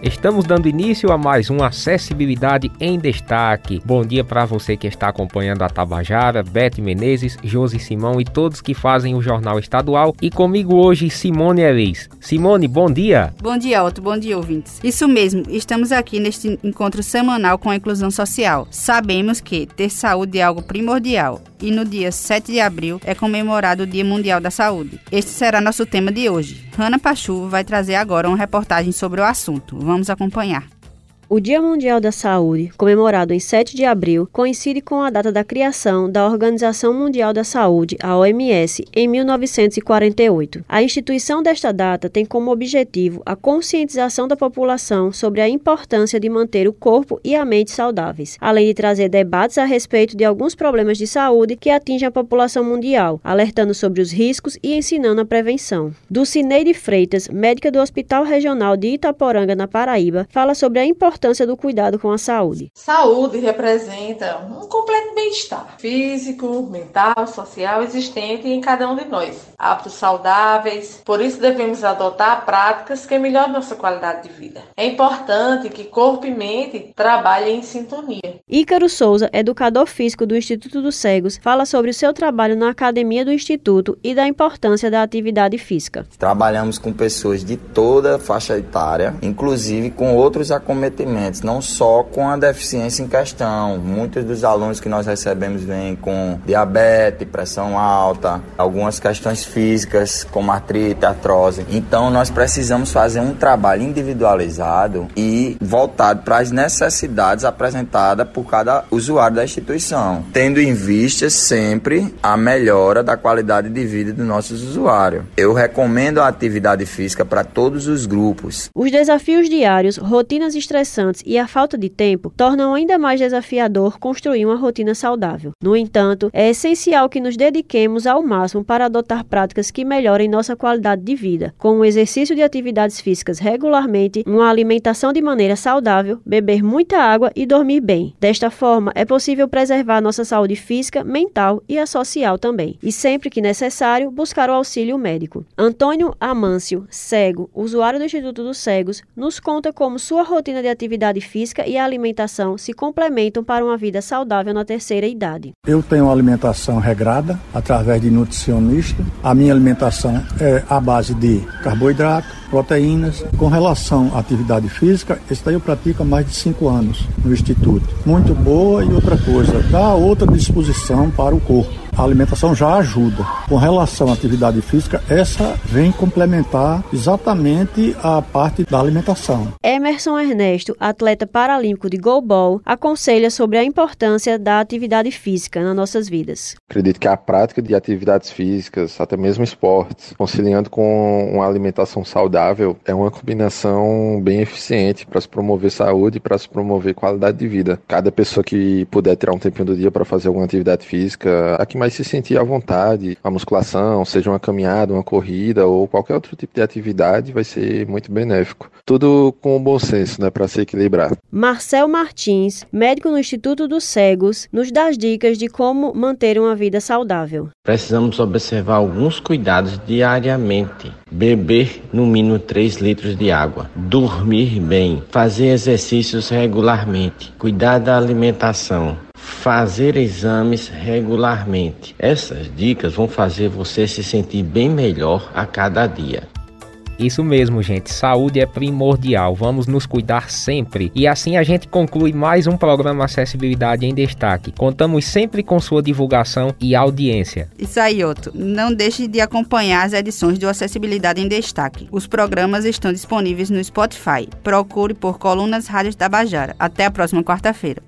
Estamos dando início a mais um Acessibilidade em Destaque. Bom dia para você que está acompanhando a Tabajara, Beth Menezes, Josi Simão e todos que fazem o Jornal Estadual. E comigo hoje, Simone Elis. Simone, bom dia. Bom dia, Otto. Bom dia, ouvintes. Isso mesmo, estamos aqui neste encontro semanal com a inclusão social. Sabemos que ter saúde é algo primordial e no dia 7 de abril é comemorado o Dia Mundial da Saúde. Este será nosso tema de hoje. Hanna Pachu vai trazer agora uma reportagem sobre o assunto. Vamos acompanhar. O Dia Mundial da Saúde, comemorado em 7 de abril, coincide com a data da criação da Organização Mundial da Saúde, a OMS, em 1948. A instituição desta data tem como objetivo a conscientização da população sobre a importância de manter o corpo e a mente saudáveis, além de trazer debates a respeito de alguns problemas de saúde que atingem a população mundial, alertando sobre os riscos e ensinando a prevenção. Dulcineide Freitas, médica do Hospital Regional de Itaporanga, na Paraíba, fala sobre a importância importância do cuidado com a saúde. Saúde representa um completo bem-estar físico, mental, social existente em cada um de nós. Hábitos saudáveis, por isso devemos adotar práticas que melhoram nossa qualidade de vida. É importante que corpo e mente trabalhem em sintonia. Ícaro Souza, educador físico do Instituto dos Cegos, fala sobre o seu trabalho na academia do Instituto e da importância da atividade física. Trabalhamos com pessoas de toda a faixa etária, inclusive com outros acometimentos não só com a deficiência em questão. Muitos dos alunos que nós recebemos vêm com diabetes, pressão alta, algumas questões físicas, como artrite, artrose. Então, nós precisamos fazer um trabalho individualizado e voltado para as necessidades apresentadas por cada usuário da instituição, tendo em vista sempre a melhora da qualidade de vida dos nossos usuários. Eu recomendo a atividade física para todos os grupos. Os desafios diários, rotinas estressantes estressantes e a falta de tempo tornam ainda mais desafiador construir uma rotina saudável. No entanto, é essencial que nos dediquemos ao máximo para adotar práticas que melhorem nossa qualidade de vida, como o exercício de atividades físicas regularmente, uma alimentação de maneira saudável, beber muita água e dormir bem. Desta forma, é possível preservar nossa saúde física, mental e a social também, e sempre que necessário, buscar o auxílio médico. Antônio Amâncio, cego, usuário do Instituto dos Cegos, nos conta como sua rotina de atividade atividade física e a alimentação se complementam para uma vida saudável na terceira idade. Eu tenho uma alimentação regrada através de nutricionista. A minha alimentação é à base de carboidrato, proteínas. Com relação à atividade física, esse daí eu pratico há mais de cinco anos no Instituto. Muito boa e outra coisa, dá outra disposição para o corpo a alimentação já ajuda. Com relação à atividade física, essa vem complementar exatamente a parte da alimentação. Emerson Ernesto, atleta paralímpico de goalball, aconselha sobre a importância da atividade física nas nossas vidas. Acredito que a prática de atividades físicas, até mesmo esportes, conciliando com uma alimentação saudável, é uma combinação bem eficiente para se promover saúde e para se promover qualidade de vida. Cada pessoa que puder tirar um tempinho do dia para fazer alguma atividade física, aqui mais vai se sentir à vontade. A musculação, seja uma caminhada, uma corrida ou qualquer outro tipo de atividade, vai ser muito benéfico. Tudo com bom senso, né, para se equilibrar. Marcel Martins, médico no Instituto dos Cegos, nos dá dicas de como manter uma vida saudável. Precisamos observar alguns cuidados diariamente. Beber no mínimo 3 litros de água, dormir bem, fazer exercícios regularmente, cuidar da alimentação, fazer exames regularmente. Essas dicas vão fazer você se sentir bem melhor a cada dia. Isso mesmo, gente. Saúde é primordial. Vamos nos cuidar sempre. E assim a gente conclui mais um programa Acessibilidade em Destaque. Contamos sempre com sua divulgação e audiência. Isso aí, Otto. Não deixe de acompanhar as edições do Acessibilidade em Destaque. Os programas estão disponíveis no Spotify. Procure por Colunas Rádios Tabajara. Até a próxima quarta-feira.